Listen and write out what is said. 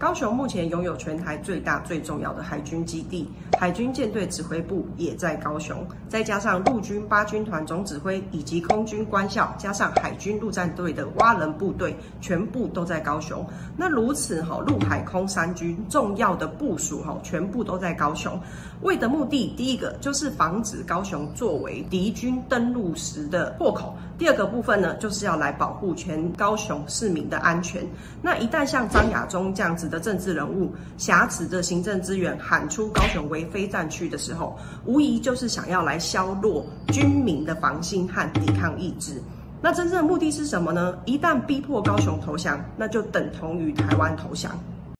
高雄目前拥有全台最大最重要的海军基地，海军舰队指挥部也在高雄，再加上陆军八军团总指挥以及空军官校，加上海军陆战队的蛙人部队，全部都在高雄。那如此哈，陆海空三军重要的部署哈，全部都在高雄。为的目的，第一个就是防止高雄作为敌军登陆时的破口；第二个部分呢，就是要来保护全高雄市民的安全。那一旦像张亚中这样子的政治人物挟持着行政资源喊出高雄为非战区的时候，无疑就是想要来削弱军民的防心和抵抗意志。那真正的目的是什么呢？一旦逼迫高雄投降，那就等同于台湾投降。